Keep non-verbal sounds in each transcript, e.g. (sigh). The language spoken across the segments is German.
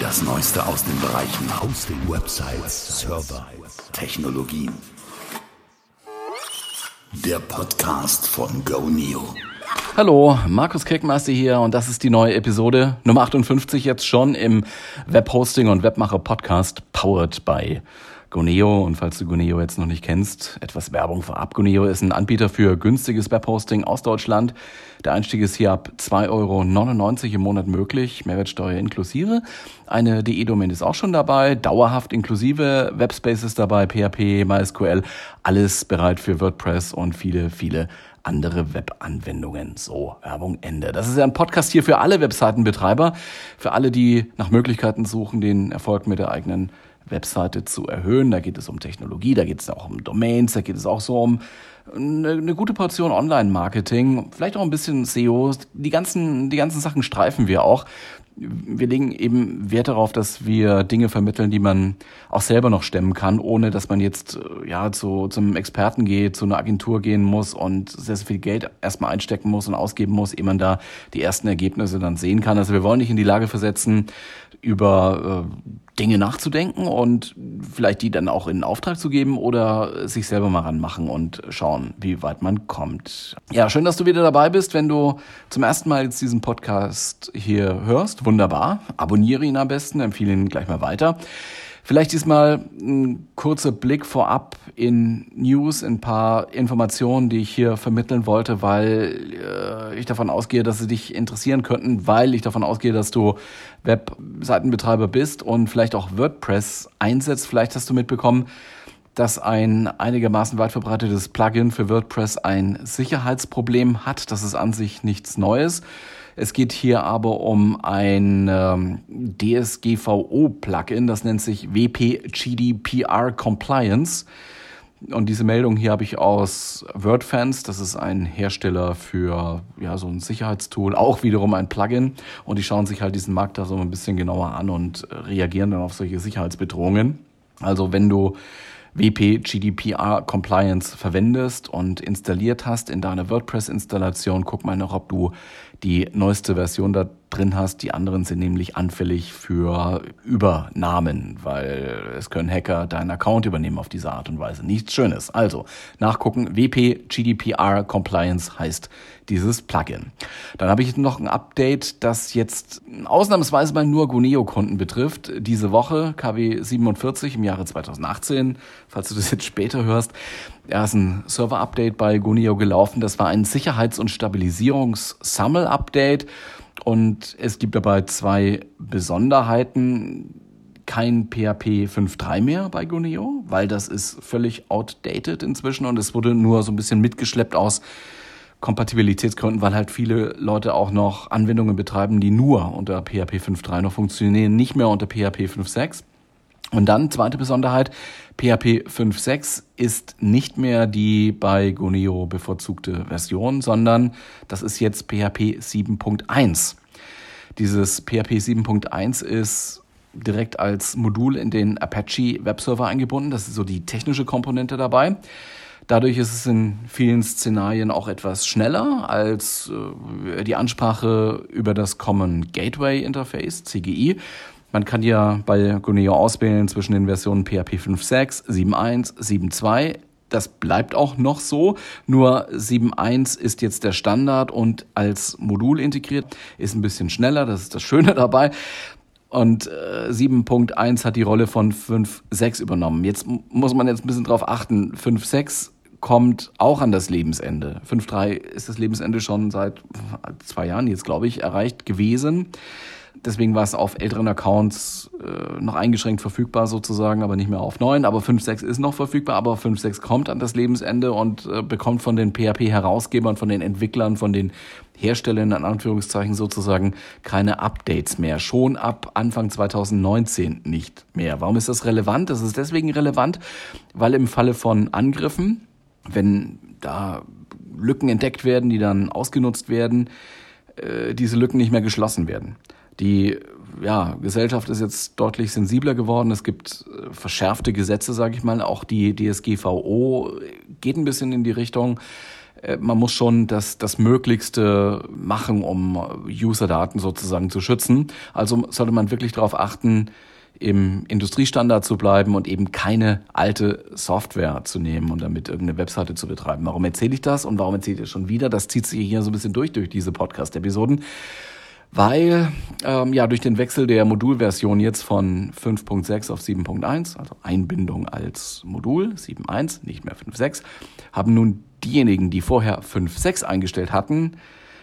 Das Neueste aus den Bereichen Hosting, Websites, Server, Technologien. Der Podcast von GoNeo. Hallo, Markus Kirkmeister hier und das ist die neue Episode Nummer 58 jetzt schon im Webhosting und Webmacher Podcast powered by Goneo. Und falls du Goneo jetzt noch nicht kennst, etwas Werbung vorab. Goneo ist ein Anbieter für günstiges Webhosting aus Deutschland. Der Einstieg ist hier ab 2,99 Euro im Monat möglich, Mehrwertsteuer inklusive. Eine DE-Domain ist auch schon dabei, dauerhaft inklusive, Webspace dabei, PHP, MySQL, alles bereit für WordPress und viele, viele andere Webanwendungen. So, Werbung Ende. Das ist ja ein Podcast hier für alle Webseitenbetreiber, für alle, die nach Möglichkeiten suchen, den Erfolg mit der eigenen Webseite zu erhöhen. Da geht es um Technologie, da geht es auch um Domains, da geht es auch so um eine, eine gute Portion Online-Marketing, vielleicht auch ein bisschen SEO. Die ganzen, die ganzen Sachen streifen wir auch. Wir legen eben Wert darauf, dass wir Dinge vermitteln, die man auch selber noch stemmen kann, ohne dass man jetzt ja zu, zum Experten geht, zu einer Agentur gehen muss und sehr, sehr viel Geld erstmal einstecken muss und ausgeben muss, ehe man da die ersten Ergebnisse dann sehen kann. Also wir wollen nicht in die Lage versetzen, über äh, Dinge nachzudenken und vielleicht die dann auch in Auftrag zu geben oder sich selber mal ranmachen und schauen, wie weit man kommt. Ja, schön, dass du wieder dabei bist. Wenn du zum ersten Mal jetzt diesen Podcast hier hörst, wunderbar. Abonniere ihn am besten, empfehle ihn gleich mal weiter. Vielleicht diesmal ein kurzer Blick vorab in News, ein paar Informationen, die ich hier vermitteln wollte, weil äh, ich davon ausgehe, dass sie dich interessieren könnten, weil ich davon ausgehe, dass du Webseitenbetreiber bist und vielleicht auch WordPress einsetzt. Vielleicht hast du mitbekommen, dass ein einigermaßen weit verbreitetes Plugin für WordPress ein Sicherheitsproblem hat. Das ist an sich nichts Neues. Es geht hier aber um ein ähm, DSGVO-Plugin, das nennt sich WP GDPR Compliance. Und diese Meldung hier habe ich aus WordFans. Das ist ein Hersteller für ja, so ein Sicherheitstool, auch wiederum ein Plugin. Und die schauen sich halt diesen Markt da so ein bisschen genauer an und reagieren dann auf solche Sicherheitsbedrohungen. Also wenn du WP GDPR Compliance verwendest und installiert hast in deiner WordPress-Installation, guck mal noch, ob du die neueste Version da drin hast. Die anderen sind nämlich anfällig für Übernahmen, weil es können Hacker deinen Account übernehmen auf diese Art und Weise. Nichts Schönes. Also nachgucken, WP GDPR Compliance heißt dieses Plugin. Dann habe ich noch ein Update, das jetzt ausnahmsweise mal nur Guneo-Kunden betrifft. Diese Woche, KW 47 im Jahre 2018, falls du das jetzt später hörst, er ist ein Server-Update bei Guneo gelaufen. Das war ein Sicherheits- und Stabilisierungs-Sammel-Update. Und es gibt dabei zwei Besonderheiten. Kein PHP 5.3 mehr bei Guneo, weil das ist völlig outdated inzwischen und es wurde nur so ein bisschen mitgeschleppt aus Kompatibilitätsgründen, weil halt viele Leute auch noch Anwendungen betreiben, die nur unter PHP 5.3 noch funktionieren, nicht mehr unter PHP 5.6. Und dann, zweite Besonderheit, PHP 5.6 ist nicht mehr die bei Goneo bevorzugte Version, sondern das ist jetzt PHP 7.1. Dieses PHP 7.1 ist direkt als Modul in den Apache Webserver eingebunden. Das ist so die technische Komponente dabei. Dadurch ist es in vielen Szenarien auch etwas schneller als äh, die Ansprache über das Common Gateway Interface, CGI. Man kann ja bei Guneo auswählen zwischen den Versionen PHP 5.6, 7.1, 7.2. Das bleibt auch noch so. Nur 7.1 ist jetzt der Standard und als Modul integriert. Ist ein bisschen schneller, das ist das Schöne (laughs) dabei. Und äh, 7.1 hat die Rolle von 5.6 übernommen. Jetzt muss man jetzt ein bisschen drauf achten. 5.6 kommt auch an das Lebensende. 5.3 ist das Lebensende schon seit zwei Jahren jetzt, glaube ich, erreicht gewesen. Deswegen war es auf älteren Accounts äh, noch eingeschränkt verfügbar sozusagen, aber nicht mehr auf neuen. Aber 5.6 ist noch verfügbar, aber 5.6 kommt an das Lebensende und äh, bekommt von den PHP-Herausgebern, von den Entwicklern, von den Herstellern in Anführungszeichen sozusagen keine Updates mehr. Schon ab Anfang 2019 nicht mehr. Warum ist das relevant? Das ist deswegen relevant, weil im Falle von Angriffen, wenn da Lücken entdeckt werden, die dann ausgenutzt werden, äh, diese Lücken nicht mehr geschlossen werden. Die ja, Gesellschaft ist jetzt deutlich sensibler geworden. Es gibt äh, verschärfte Gesetze, sage ich mal. Auch die DSGVO geht ein bisschen in die Richtung. äh, man muss schon das, das Möglichste machen, um User-Daten sozusagen zu schützen. Also sollte man wirklich darauf achten, im Industriestandard zu bleiben und eben keine alte Software zu nehmen und damit irgendeine Webseite zu betreiben. Warum erzähle ich das und warum erzähle ich das schon wieder? Das zieht sich hier so ein bisschen durch durch diese Podcast-Episoden weil ähm, ja durch den Wechsel der Modulversion jetzt von 5.6 auf 7.1, also Einbindung als Modul 7.1, nicht mehr 5.6, haben nun diejenigen, die vorher 5.6 eingestellt hatten,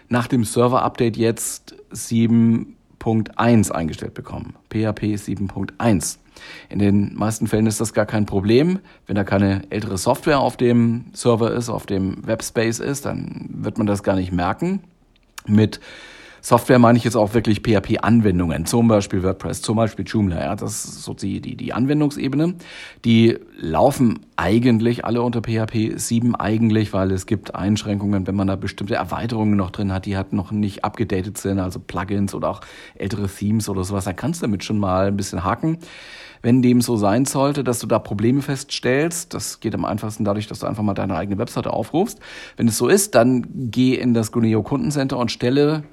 nach dem Server-Update jetzt 7.1 eingestellt bekommen. PHP 7.1. In den meisten Fällen ist das gar kein Problem. Wenn da keine ältere Software auf dem Server ist, auf dem Webspace ist, dann wird man das gar nicht merken. Mit Software meine ich jetzt auch wirklich PHP-Anwendungen, zum Beispiel WordPress, zum Beispiel Joomla. Ja, das ist so die, die, die Anwendungsebene. Die laufen eigentlich alle unter PHP 7 eigentlich, weil es gibt Einschränkungen, wenn man da bestimmte Erweiterungen noch drin hat, die halt noch nicht abgedatet sind, also Plugins oder auch ältere Themes oder sowas. Da kannst du damit schon mal ein bisschen haken. Wenn dem so sein sollte, dass du da Probleme feststellst, das geht am einfachsten dadurch, dass du einfach mal deine eigene Webseite aufrufst. Wenn es so ist, dann geh in das Guneo Kundencenter und stelle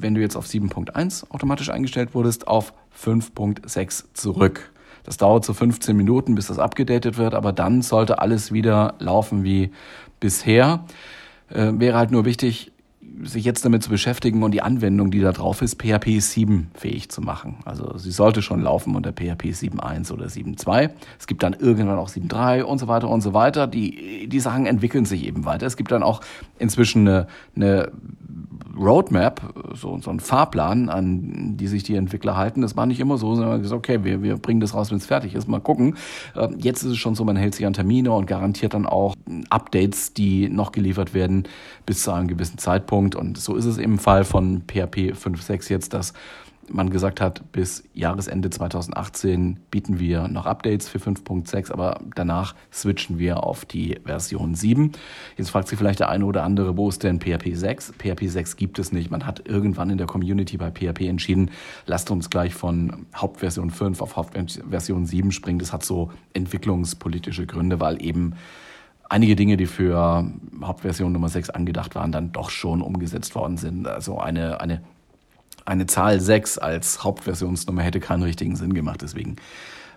wenn du jetzt auf 7.1 automatisch eingestellt wurdest, auf 5.6 zurück. Das dauert so 15 Minuten, bis das abgedatet wird, aber dann sollte alles wieder laufen wie bisher. Äh, wäre halt nur wichtig, sich jetzt damit zu beschäftigen und die Anwendung, die da drauf ist, PHP 7 fähig zu machen. Also sie sollte schon laufen unter PHP 7.1 oder 7.2. Es gibt dann irgendwann auch 7.3 und so weiter und so weiter. Die, die Sachen entwickeln sich eben weiter. Es gibt dann auch inzwischen eine, eine Roadmap, so, so ein Fahrplan, an die sich die Entwickler halten. Das war nicht immer so, sondern gesagt, okay, wir, wir bringen das raus, wenn es fertig ist, mal gucken. Ähm, jetzt ist es schon so, man hält sich an Termine und garantiert dann auch Updates, die noch geliefert werden bis zu einem gewissen Zeitpunkt. Und so ist es im Fall von PHP 5.6 jetzt, dass man gesagt hat, bis Jahresende 2018 bieten wir noch Updates für 5.6, aber danach switchen wir auf die Version 7. Jetzt fragt sich vielleicht der eine oder andere, wo ist denn PHP 6? PHP 6 gibt es nicht. Man hat irgendwann in der Community bei PHP entschieden, lasst uns gleich von Hauptversion 5 auf Hauptversion 7 springen. Das hat so entwicklungspolitische Gründe, weil eben einige Dinge, die für Hauptversion Nummer 6 angedacht waren, dann doch schon umgesetzt worden sind. Also eine, eine eine Zahl 6 als Hauptversionsnummer hätte keinen richtigen Sinn gemacht. Deswegen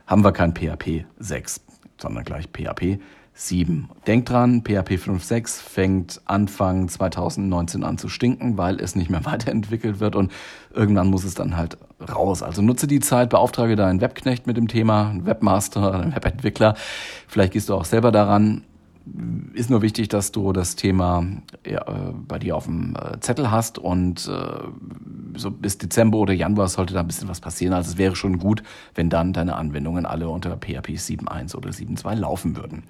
haben wir kein PHP 6, sondern gleich PHP 7. Denkt dran, PHP 5.6 fängt Anfang 2019 an zu stinken, weil es nicht mehr (laughs) weiterentwickelt wird und irgendwann muss es dann halt raus. Also nutze die Zeit, beauftrage deinen Webknecht mit dem Thema, einen Webmaster, einen Webentwickler. Vielleicht gehst du auch selber daran ist nur wichtig, dass du das Thema ja, äh, bei dir auf dem äh, Zettel hast und äh, so bis Dezember oder Januar sollte da ein bisschen was passieren. Also es wäre schon gut, wenn dann deine Anwendungen alle unter PHP 7.1 oder 7.2 laufen würden.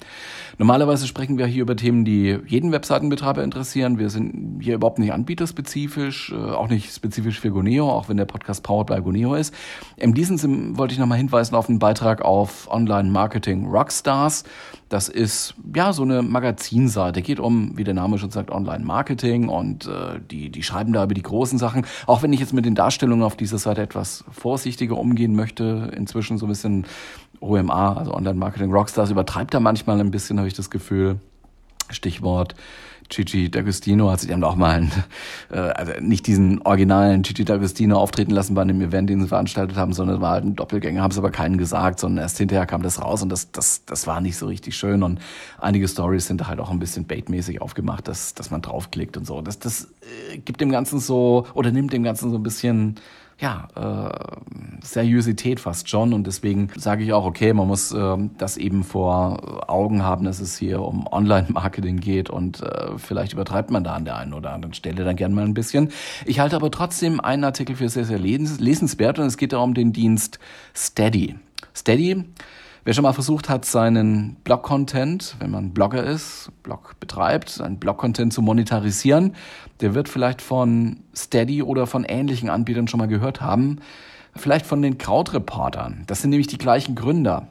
Normalerweise sprechen wir hier über Themen, die jeden Webseitenbetreiber interessieren. Wir sind hier überhaupt nicht anbieterspezifisch, auch nicht spezifisch für Guneo, auch wenn der Podcast powered by Guneo ist. In diesem Sinne wollte ich nochmal hinweisen auf einen Beitrag auf Online Marketing Rockstars. Das ist ja so eine Magazinseite. Geht um, wie der Name schon sagt, Online-Marketing und äh, die, die schreiben da über die großen Sachen. Auch wenn ich jetzt mit den Darstellungen auf dieser Seite etwas vorsichtiger umgehen möchte, inzwischen so ein bisschen OMA, also Online-Marketing Rockstars, übertreibt da manchmal ein bisschen, habe ich das Gefühl. Stichwort Gigi D'Agostino hat sich dann auch mal, einen, äh, also nicht diesen originalen Gigi D'Agostino auftreten lassen bei einem Event, den sie veranstaltet haben, sondern war halt ein Doppelgänger, haben es aber keinen gesagt, sondern erst hinterher kam das raus und das, das, das war nicht so richtig schön und einige Stories sind halt auch ein bisschen baitmäßig aufgemacht, dass, dass man draufklickt und so. Das, das äh, gibt dem Ganzen so, oder nimmt dem Ganzen so ein bisschen ja, äh, Seriosität fast schon. Und deswegen sage ich auch, okay, man muss äh, das eben vor Augen haben, dass es hier um Online-Marketing geht und äh, vielleicht übertreibt man da an der einen oder anderen Stelle dann gern mal ein bisschen. Ich halte aber trotzdem einen Artikel für sehr, sehr lesenswert und es geht darum den Dienst Steady. Steady Wer schon mal versucht hat, seinen Blog-Content, wenn man Blogger ist, Blog betreibt, seinen Blog-Content zu monetarisieren, der wird vielleicht von Steady oder von ähnlichen Anbietern schon mal gehört haben. Vielleicht von den Krautreportern. Das sind nämlich die gleichen Gründer.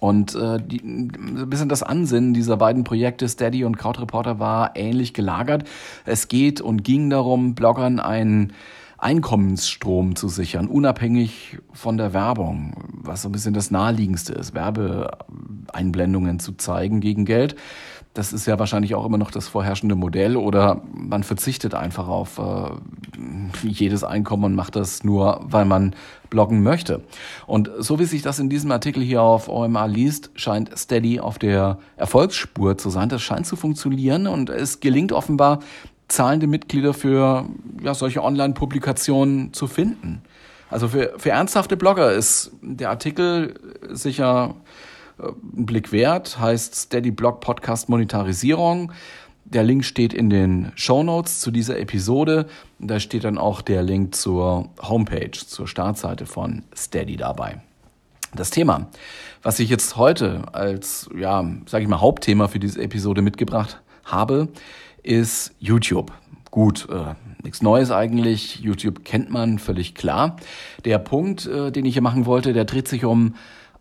Und äh, die, ein bisschen das Ansinnen dieser beiden Projekte, Steady und Krautreporter, war ähnlich gelagert. Es geht und ging darum, Bloggern einen Einkommensstrom zu sichern, unabhängig von der Werbung, was so ein bisschen das Naheliegendste ist, Werbeeinblendungen zu zeigen gegen Geld. das ist ja wahrscheinlich auch immer noch das vorherrschende Modell oder man verzichtet einfach auf äh, jedes Einkommen und macht das nur, weil man bloggen möchte. Und so wie sich das in diesem Artikel hier auf OMA liest, scheint Steady auf der Erfolgsspur zu sein. Das scheint zu funktionieren und es gelingt offenbar, zahlende Mitglieder für ja, solche Online-Publikationen zu finden. Also für, für ernsthafte Blogger ist der Artikel sicher äh, ein Blick wert, heißt Steady Blog Podcast Monetarisierung. Der Link steht in den Show Notes zu dieser Episode. Da steht dann auch der Link zur Homepage, zur Startseite von Steady dabei. Das Thema, was ich jetzt heute als, ja, sage ich mal, Hauptthema für diese Episode mitgebracht habe, ist YouTube. Gut, äh, nichts Neues eigentlich. YouTube kennt man völlig klar. Der Punkt, äh, den ich hier machen wollte, der dreht sich um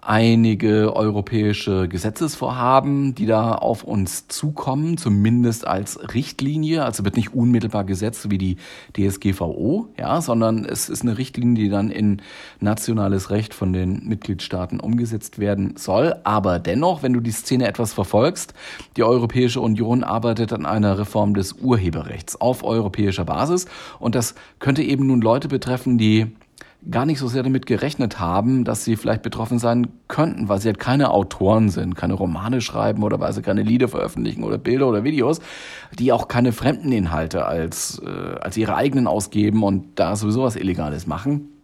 einige europäische Gesetzesvorhaben, die da auf uns zukommen, zumindest als Richtlinie. Also wird nicht unmittelbar gesetzt wie die DSGVO, ja, sondern es ist eine Richtlinie, die dann in nationales Recht von den Mitgliedstaaten umgesetzt werden soll. Aber dennoch, wenn du die Szene etwas verfolgst, die Europäische Union arbeitet an einer Reform des Urheberrechts auf europäischer Basis. Und das könnte eben nun Leute betreffen, die gar nicht so sehr damit gerechnet haben, dass sie vielleicht betroffen sein könnten, weil sie halt keine Autoren sind, keine Romane schreiben oder weil sie keine Lieder veröffentlichen oder Bilder oder Videos, die auch keine fremden Inhalte als, äh, als ihre eigenen ausgeben und da sowieso was Illegales machen.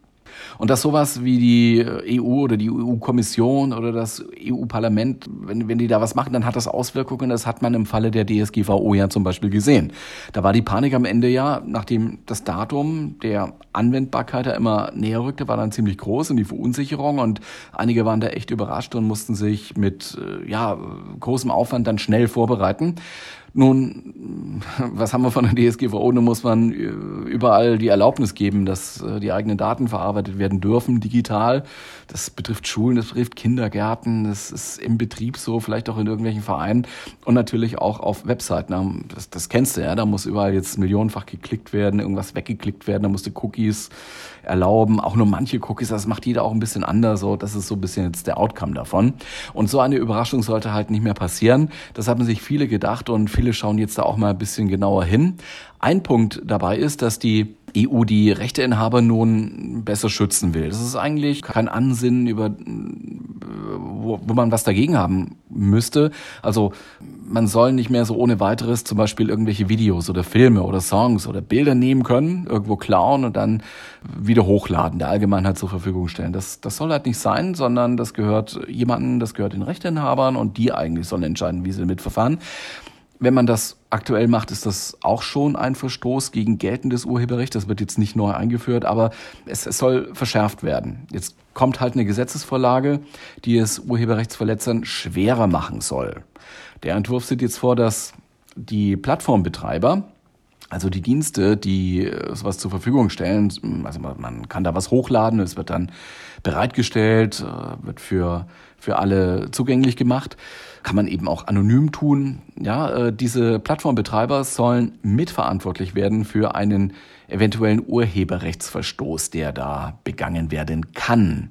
Und dass sowas wie die EU oder die EU-Kommission oder das EU-Parlament, wenn, wenn die da was machen, dann hat das Auswirkungen. Das hat man im Falle der DSGVO ja zum Beispiel gesehen. Da war die Panik am Ende ja, nachdem das Datum der Anwendbarkeit ja immer näher rückte, war dann ziemlich groß und die Verunsicherung und einige waren da echt überrascht und mussten sich mit äh, ja, großem Aufwand dann schnell vorbereiten. Nun, was haben wir von der DSGVO? Nun muss man überall die Erlaubnis geben, dass äh, die eigenen Daten verarbeitet werden dürfen, digital. Das betrifft Schulen, das betrifft Kindergärten, das ist im Betrieb so, vielleicht auch in irgendwelchen Vereinen und natürlich auch auf Webseiten. Das, das kennst du ja, da muss überall jetzt millionenfach geklickt werden, irgendwas weggeklickt werden, da musst du Cookies erlauben, auch nur manche Cookies, das macht jeder auch ein bisschen anders, so, das ist so ein bisschen jetzt der Outcome davon. Und so eine Überraschung sollte halt nicht mehr passieren. Das haben sich viele gedacht und viele schauen jetzt da auch mal ein bisschen genauer hin. Ein Punkt dabei ist, dass die EU die Rechteinhaber nun besser schützen will. Das ist eigentlich kein Ansinnen, über, wo, wo man was dagegen haben müsste. Also man soll nicht mehr so ohne weiteres zum Beispiel irgendwelche Videos oder Filme oder Songs oder Bilder nehmen können, irgendwo klauen und dann wieder hochladen, der Allgemeinheit zur Verfügung stellen. Das, das soll halt nicht sein, sondern das gehört jemandem, das gehört den Rechteinhabern und die eigentlich sollen entscheiden, wie sie damit verfahren. Wenn man das aktuell macht, ist das auch schon ein Verstoß gegen geltendes Urheberrecht. Das wird jetzt nicht neu eingeführt, aber es, es soll verschärft werden. Jetzt kommt halt eine Gesetzesvorlage, die es Urheberrechtsverletzern schwerer machen soll. Der Entwurf sieht jetzt vor, dass die Plattformbetreiber also die Dienste, die äh, sowas zur Verfügung stellen, also man kann da was hochladen, es wird dann bereitgestellt, äh, wird für, für alle zugänglich gemacht, kann man eben auch anonym tun. Ja, äh, diese Plattformbetreiber sollen mitverantwortlich werden für einen eventuellen Urheberrechtsverstoß, der da begangen werden kann.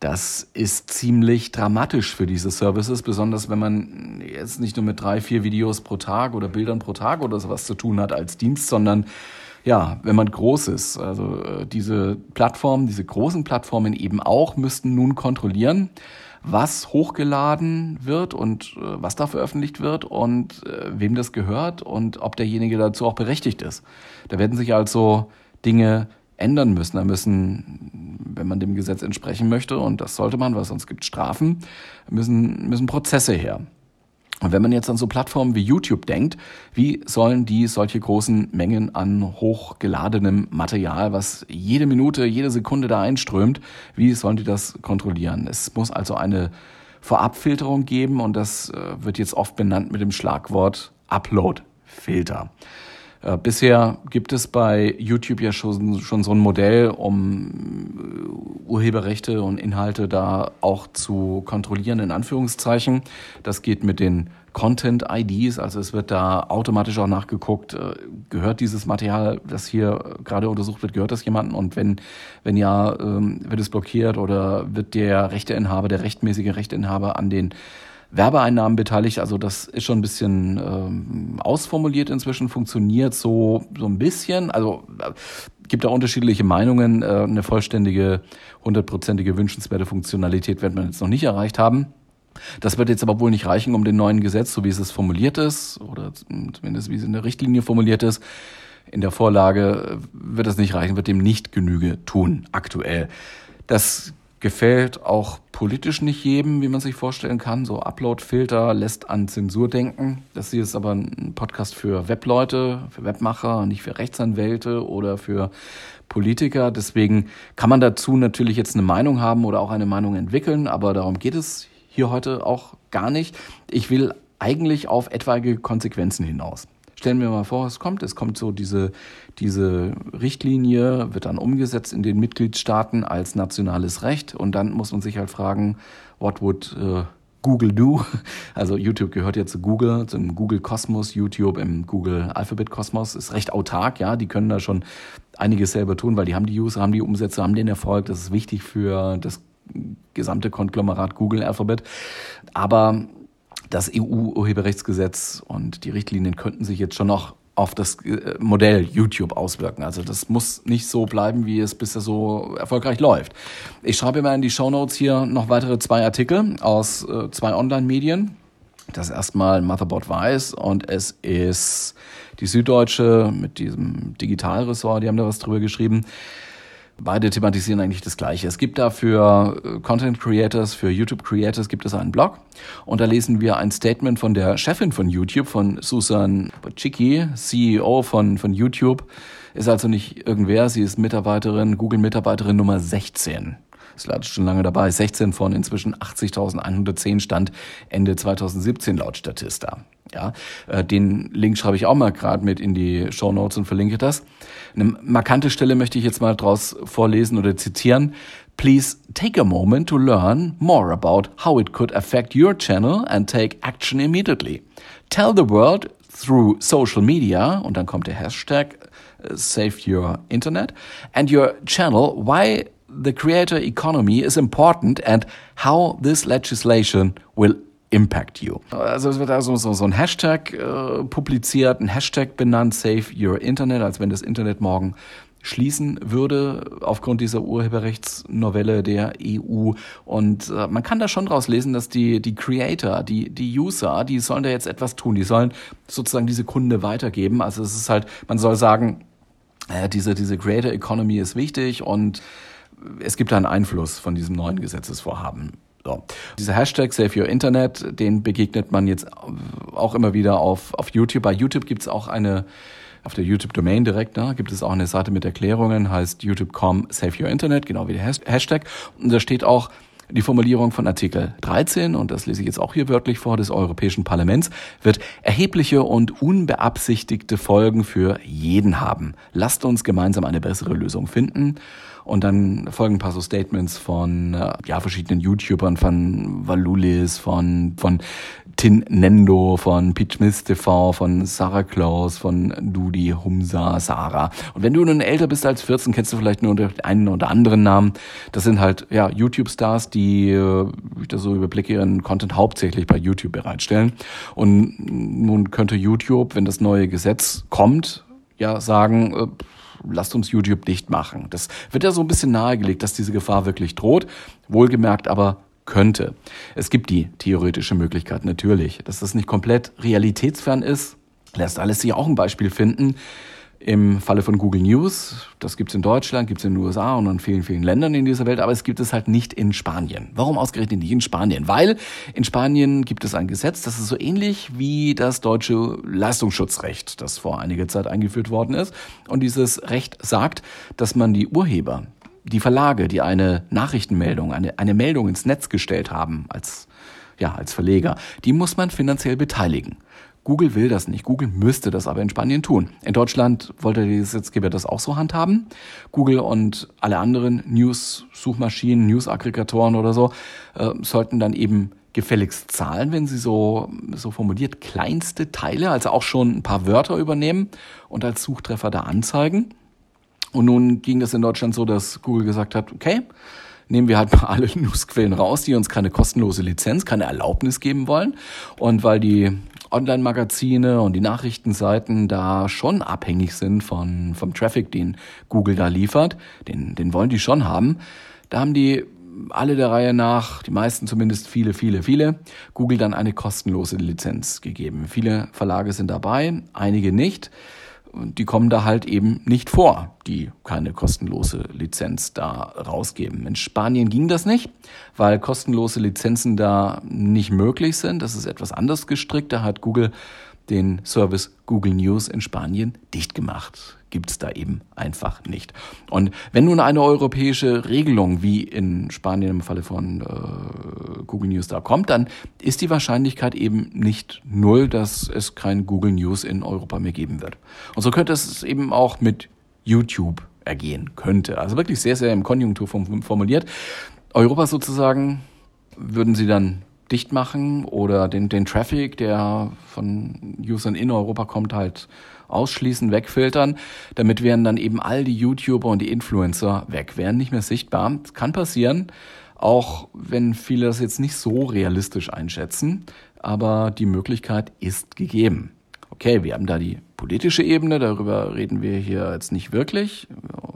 Das ist ziemlich dramatisch für diese Services, besonders wenn man jetzt nicht nur mit drei, vier Videos pro Tag oder Bildern pro Tag oder sowas zu tun hat als Dienst, sondern ja, wenn man groß ist. Also äh, diese Plattformen, diese großen Plattformen eben auch müssten nun kontrollieren, was hochgeladen wird und äh, was da veröffentlicht wird und äh, wem das gehört und ob derjenige dazu auch berechtigt ist. Da werden sich also Dinge ändern müssen. Da müssen, wenn man dem Gesetz entsprechen möchte, und das sollte man, weil sonst gibt Strafen, müssen, müssen Prozesse her. Und wenn man jetzt an so Plattformen wie YouTube denkt, wie sollen die solche großen Mengen an hochgeladenem Material, was jede Minute, jede Sekunde da einströmt, wie sollen die das kontrollieren? Es muss also eine Vorabfilterung geben und das äh, wird jetzt oft benannt mit dem Schlagwort Upload-Filter. Äh, bisher gibt es bei YouTube ja schon, schon so ein Modell, um äh, Urheberrechte und Inhalte da auch zu kontrollieren, in Anführungszeichen. Das geht mit den Content-IDs, also es wird da automatisch auch nachgeguckt, äh, gehört dieses Material, das hier gerade untersucht wird, gehört das jemandem und wenn, wenn ja, ähm, wird es blockiert oder wird der Rechteinhaber, der rechtmäßige Rechteinhaber an den Werbeeinnahmen beteiligt. Also das ist schon ein bisschen ähm, ausformuliert inzwischen, funktioniert so, so ein bisschen. Also äh, gibt da unterschiedliche Meinungen. Äh, eine vollständige, hundertprozentige wünschenswerte Funktionalität wird man jetzt noch nicht erreicht haben. Das wird jetzt aber wohl nicht reichen, um den neuen Gesetz, so wie es formuliert ist, oder zumindest wie es in der Richtlinie formuliert ist, in der Vorlage wird es nicht reichen, wird dem nicht Genüge tun, aktuell. Das gefällt auch politisch nicht jedem, wie man sich vorstellen kann. So Upload-Filter lässt an Zensur denken. Das hier ist aber ein Podcast für Webleute, für Webmacher, nicht für Rechtsanwälte oder für Politiker. Deswegen kann man dazu natürlich jetzt eine Meinung haben oder auch eine Meinung entwickeln, aber darum geht es hier heute auch gar nicht. Ich will eigentlich auf etwaige Konsequenzen hinaus. Stellen wir mal vor, es kommt, es kommt so diese, diese Richtlinie, wird dann umgesetzt in den Mitgliedstaaten als nationales Recht und dann muss man sich halt fragen, what would uh, Google do? (laughs) Also YouTube gehört ja zu Google, zum Google Kosmos, YouTube im Google Alphabet Kosmos, ist recht autark, ja, die können da schon einiges selber tun, weil die haben die User, haben die Umsätze, haben den Erfolg, das ist wichtig für das gesamte Konglomerat Google Alphabet. Aber das EU-Urheberrechtsgesetz und die Richtlinien könnten sich jetzt schon noch auf das äh, Modell YouTube auswirken. Also das muss nicht so bleiben, wie es bisher so erfolgreich läuft. Ich schreibe mal in die Show Notes hier noch weitere zwei Artikel aus äh, zwei Online-Medien. Das erstmal Motherboard Weiß und es ist die Süddeutsche mit diesem Digitalressort, die haben da was drüber geschrieben. Beide thematisieren eigentlich das Gleiche. Es gibt da für äh, Content Creators, für YouTube Creators gibt es einen Blog und da lesen wir ein Statement von der Chefin von YouTube, von Susan Bocicki, CEO von, von YouTube. Ist also nicht irgendwer, sie ist Mitarbeiterin, Google-Mitarbeiterin Nummer 16. Ist schon lange dabei. 16 von inzwischen 80.110 stand Ende 2017 laut Statista. Ja, den Link schreibe ich auch mal gerade mit in die Show Notes und verlinke das. Eine markante Stelle möchte ich jetzt mal draus vorlesen oder zitieren. Please take a moment to learn more about how it could affect your channel and take action immediately. Tell the world through social media, und dann kommt der Hashtag Save Your Internet, and your channel why the creator economy is important and how this legislation will impact you. Also es wird also so, so ein Hashtag äh, publiziert, ein Hashtag benannt, Save Your Internet, als wenn das Internet morgen schließen würde aufgrund dieser Urheberrechtsnovelle der EU. Und äh, man kann da schon draus lesen, dass die, die Creator, die, die User, die sollen da jetzt etwas tun. Die sollen sozusagen diese Kunde weitergeben. Also es ist halt, man soll sagen, äh, diese, diese Creator Economy ist wichtig und es gibt einen Einfluss von diesem neuen Gesetzesvorhaben. So. Dieser Hashtag Save Your Internet, den begegnet man jetzt auch immer wieder auf, auf YouTube. Bei YouTube gibt es auch eine, auf der YouTube-Domain direkt, ne, gibt es auch eine Seite mit Erklärungen, heißt youtube.com Save Your Internet, genau wie der Hashtag. Und da steht auch, die Formulierung von Artikel 13, und das lese ich jetzt auch hier wörtlich vor, des Europäischen Parlaments, wird erhebliche und unbeabsichtigte Folgen für jeden haben. Lasst uns gemeinsam eine bessere Lösung finden. Und dann folgen ein paar so Statements von äh, ja, verschiedenen YouTubern, von Valulis, von, von Tin Nendo, von Peach Smith TV, von Sarah Klaus, von Dudi, Humsa, Sarah. Und wenn du nun älter bist als 14, kennst du vielleicht nur den einen oder anderen Namen. Das sind halt ja YouTube-Stars, die, äh, wie ich das so überblicke, ihren Content hauptsächlich bei YouTube bereitstellen. Und nun könnte YouTube, wenn das neue Gesetz kommt, ja sagen, äh, lasst uns YouTube dicht machen. Das wird ja so ein bisschen nahegelegt, dass diese Gefahr wirklich droht. Wohlgemerkt aber könnte. Es gibt die theoretische Möglichkeit natürlich, dass das nicht komplett realitätsfern ist. Lässt alles sich auch ein Beispiel finden. Im Falle von Google News, das gibt es in Deutschland, gibt es in den USA und in vielen, vielen Ländern in dieser Welt, aber es gibt es halt nicht in Spanien. Warum ausgerechnet nicht in Spanien? Weil in Spanien gibt es ein Gesetz, das ist so ähnlich wie das deutsche Leistungsschutzrecht, das vor einiger Zeit eingeführt worden ist. Und dieses Recht sagt, dass man die Urheber, die Verlage, die eine Nachrichtenmeldung, eine, eine Meldung ins Netz gestellt haben als ja, als Verleger, die muss man finanziell beteiligen. Google will das nicht. Google müsste das aber in Spanien tun. In Deutschland wollte der Gesetzgeber das auch so handhaben. Google und alle anderen News-Suchmaschinen, News-Aggregatoren oder so äh, sollten dann eben gefälligst zahlen, wenn sie so, so formuliert kleinste Teile, also auch schon ein paar Wörter übernehmen und als Suchtreffer da anzeigen. Und nun ging das in Deutschland so, dass Google gesagt hat, okay, nehmen wir halt mal alle (laughs) Newsquellen raus, die uns keine kostenlose Lizenz, keine Erlaubnis geben wollen. Und weil die Online-Magazine und die Nachrichtenseiten da schon abhängig sind von, vom Traffic, den Google da liefert, den, den wollen die schon haben, da haben die alle der Reihe nach, die meisten zumindest viele, viele, viele, Google dann eine kostenlose Lizenz gegeben. Viele Verlage sind dabei, einige nicht. Und die kommen da halt eben nicht vor, die keine kostenlose Lizenz da rausgeben. In Spanien ging das nicht, weil kostenlose Lizenzen da nicht möglich sind. Das ist etwas anders gestrickt. Da hat Google den Service Google News in Spanien dicht gemacht. Gibt es da eben einfach nicht. Und wenn nun eine europäische Regelung wie in Spanien im Falle von äh, Google News da kommt, dann ist die Wahrscheinlichkeit eben nicht null, dass es kein Google News in Europa mehr geben wird. Und so könnte es eben auch mit YouTube ergehen könnte. Also wirklich sehr, sehr im Konjunktur formuliert. Europa sozusagen würden sie dann dicht machen oder den, den Traffic, der von Usern in Europa kommt, halt ausschließen, wegfiltern. Damit wären dann eben all die YouTuber und die Influencer weg, wären nicht mehr sichtbar. Das kann passieren, auch wenn viele das jetzt nicht so realistisch einschätzen, aber die Möglichkeit ist gegeben. Okay, wir haben da die politische Ebene, darüber reden wir hier jetzt nicht wirklich.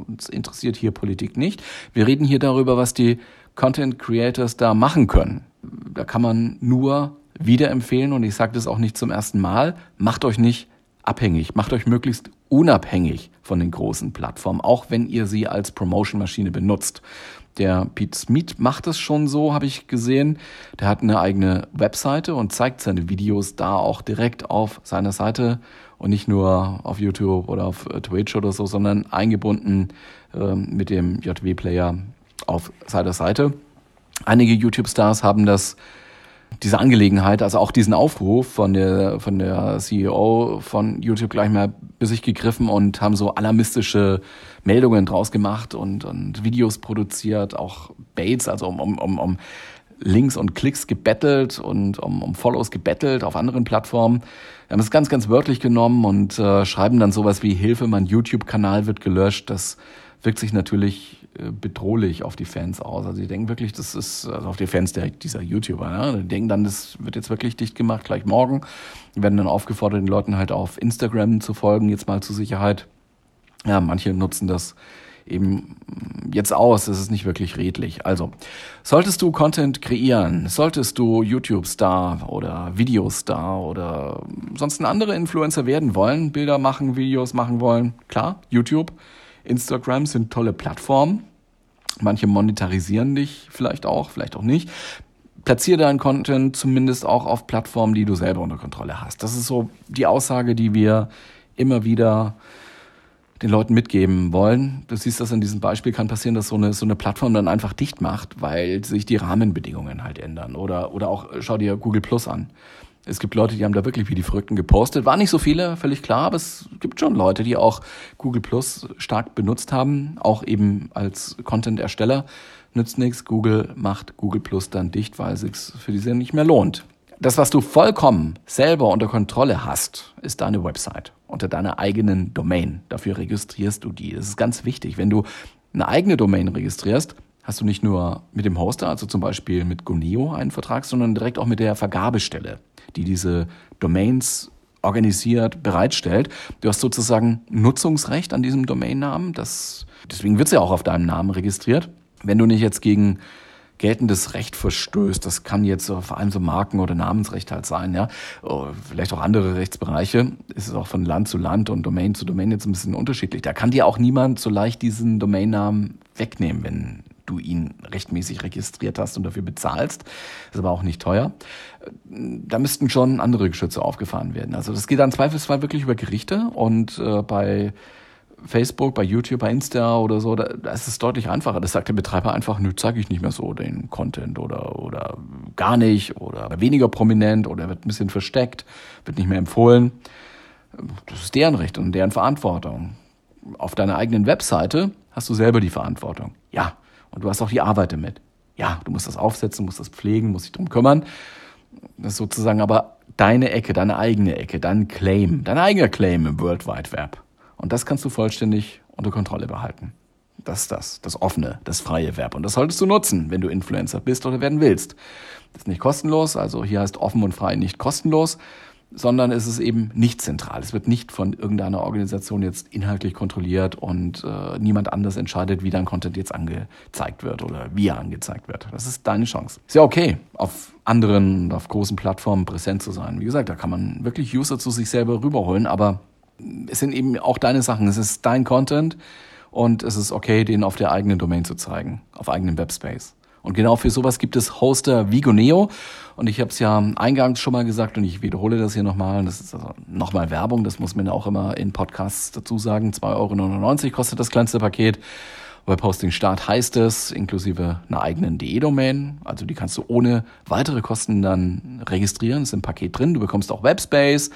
Uns interessiert hier Politik nicht. Wir reden hier darüber, was die Content Creators da machen können da kann man nur wieder empfehlen, und ich sage das auch nicht zum ersten Mal, macht euch nicht abhängig, macht euch möglichst unabhängig von den großen Plattformen, auch wenn ihr sie als Promotion-Maschine benutzt. Der Pete Smith macht es schon so, habe ich gesehen. Der hat eine eigene Webseite und zeigt seine Videos da auch direkt auf seiner Seite und nicht nur auf YouTube oder auf Twitch oder so, sondern eingebunden äh, mit dem JW-Player auf seiner Seite. Einige YouTube-Stars haben das diese Angelegenheit, also auch diesen Aufruf von der, von der CEO von YouTube gleich mal bis sich gegriffen und haben so alarmistische Meldungen draus gemacht und, und Videos produziert, auch Baits, also um, um, um, um Links und Klicks gebettelt und um, um Follows gebettelt auf anderen Plattformen. Wir haben es ganz, ganz wörtlich genommen und äh, schreiben dann sowas wie Hilfe, mein YouTube-Kanal wird gelöscht. Das wirkt sich natürlich bedrohlich auf die Fans aus. Also die denken wirklich, das ist, also auf die Fans der, dieser YouTuber, ne? die denken dann, das wird jetzt wirklich dicht gemacht, gleich morgen. Die werden dann aufgefordert, den Leuten halt auf Instagram zu folgen, jetzt mal zur Sicherheit. Ja, manche nutzen das eben jetzt aus. Das ist nicht wirklich redlich. Also, solltest du Content kreieren, solltest du YouTube-Star oder Videostar oder sonst ein anderer Influencer werden wollen, Bilder machen, Videos machen wollen, klar, YouTube Instagram sind tolle Plattformen. Manche monetarisieren dich vielleicht auch, vielleicht auch nicht. Platziere deinen Content zumindest auch auf Plattformen, die du selber unter Kontrolle hast. Das ist so die Aussage, die wir immer wieder den Leuten mitgeben wollen. Du siehst das in diesem Beispiel, kann passieren, dass so eine, so eine Plattform dann einfach dicht macht, weil sich die Rahmenbedingungen halt ändern. Oder, oder auch schau dir Google Plus an. Es gibt Leute, die haben da wirklich wie die Verrückten gepostet. War nicht so viele, völlig klar, aber es gibt schon Leute, die auch Google Plus stark benutzt haben, auch eben als Content-Ersteller. Nützt nichts, Google macht Google Plus dann dicht, weil es sich für diese nicht mehr lohnt. Das, was du vollkommen selber unter Kontrolle hast, ist deine Website unter deiner eigenen Domain. Dafür registrierst du die. Das ist ganz wichtig. Wenn du eine eigene Domain registrierst, hast du nicht nur mit dem Hoster, also zum Beispiel mit Goneo einen Vertrag, sondern direkt auch mit der Vergabestelle die diese Domains organisiert, bereitstellt. Du hast sozusagen Nutzungsrecht an diesem Domainnamen. Das, deswegen wird es ja auch auf deinem Namen registriert. Wenn du nicht jetzt gegen geltendes Recht verstößt, das kann jetzt vor allem so Marken- oder Namensrecht halt sein, ja, oh, vielleicht auch andere Rechtsbereiche, ist es auch von Land zu Land und Domain zu Domain jetzt ein bisschen unterschiedlich. Da kann dir auch niemand so leicht diesen Domainnamen wegnehmen, wenn du ihn rechtmäßig registriert hast und dafür bezahlst. Ist aber auch nicht teuer. Da müssten schon andere Geschütze aufgefahren werden. Also das geht dann zweifelsfall wirklich über Gerichte und äh, bei Facebook, bei YouTube, bei Insta oder so, da, da ist es deutlich einfacher. Das sagt der Betreiber einfach, nö, zeige ich nicht mehr so den Content oder, oder gar nicht oder weniger prominent oder wird ein bisschen versteckt, wird nicht mehr empfohlen. Das ist deren Recht und deren Verantwortung. Auf deiner eigenen Webseite hast du selber die Verantwortung. Ja, und du hast auch die Arbeit damit. Ja, du musst das aufsetzen, musst das pflegen, musst dich drum kümmern. Das ist sozusagen aber deine Ecke, deine eigene Ecke, dein Claim, dein eigener Claim im World Wide Web. Und das kannst du vollständig unter Kontrolle behalten. Das ist das, das offene, das freie Web. Und das solltest du nutzen, wenn du Influencer bist oder werden willst. Das ist nicht kostenlos, also hier heißt offen und frei nicht kostenlos, sondern es ist eben nicht zentral. Es wird nicht von irgendeiner Organisation jetzt inhaltlich kontrolliert und äh, niemand anders entscheidet, wie dein Content jetzt angezeigt wird oder wie er angezeigt wird. Das ist deine Chance. Ist ja okay, auf anderen, auf großen Plattformen präsent zu sein. Wie gesagt, da kann man wirklich User zu sich selber rüberholen, aber es sind eben auch deine Sachen. Es ist dein Content und es ist okay, den auf der eigenen Domain zu zeigen, auf eigenem Webspace. Und genau für sowas gibt es Hoster wie Goneo. Und ich habe es ja eingangs schon mal gesagt und ich wiederhole das hier nochmal. Das ist also nochmal Werbung, das muss man auch immer in Podcasts dazu sagen. 2,99 Euro kostet das kleinste Paket. Webhosting Start heißt es, inklusive einer eigenen DE-Domain. Also die kannst du ohne weitere Kosten dann registrieren. Ist im Paket drin. Du bekommst auch Webspace.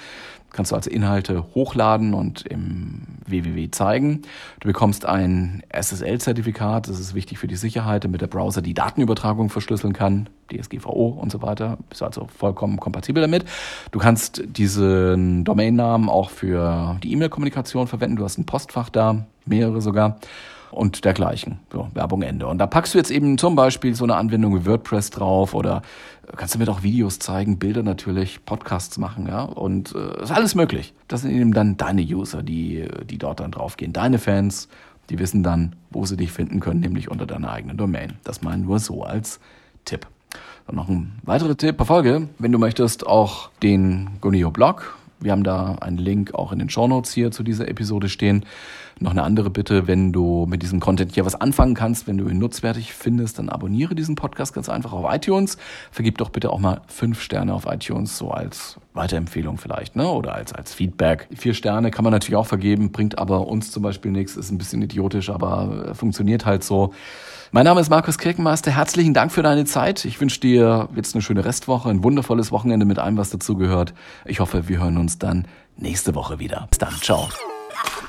Kannst du also Inhalte hochladen und im www zeigen. Du bekommst ein SSL-Zertifikat. Das ist wichtig für die Sicherheit, damit der Browser die Datenübertragung verschlüsseln kann. DSGVO und so weiter. Bist also vollkommen kompatibel damit. Du kannst diesen Domainnamen auch für die E-Mail-Kommunikation verwenden. Du hast ein Postfach da, mehrere sogar und dergleichen. So, Werbung Ende. Und da packst du jetzt eben zum Beispiel so eine Anwendung wie WordPress drauf oder kannst du mir auch Videos zeigen, Bilder natürlich, Podcasts machen, ja. Und äh, ist alles möglich. Das sind eben dann deine User, die, die dort dann draufgehen. Deine Fans, die wissen dann, wo sie dich finden können, nämlich unter deiner eigenen Domain. Das mal nur so als Tipp. Dann noch ein weiterer Tipp, Verfolge, wenn du möchtest, auch den Gonio Blog wir haben da einen Link auch in den Show Notes hier zu dieser Episode stehen. Noch eine andere Bitte, wenn du mit diesem Content hier was anfangen kannst, wenn du ihn nutzwertig findest, dann abonniere diesen Podcast ganz einfach auf iTunes. Vergib doch bitte auch mal fünf Sterne auf iTunes, so als Weiterempfehlung vielleicht, ne? Oder als, als Feedback. Vier Sterne kann man natürlich auch vergeben, bringt aber uns zum Beispiel nichts, ist ein bisschen idiotisch, aber funktioniert halt so. Mein Name ist Markus Kirkenmeister. Herzlichen Dank für deine Zeit. Ich wünsche dir jetzt eine schöne Restwoche, ein wundervolles Wochenende mit allem, was dazugehört. Ich hoffe, wir hören uns dann nächste Woche wieder. Bis dann. Ciao.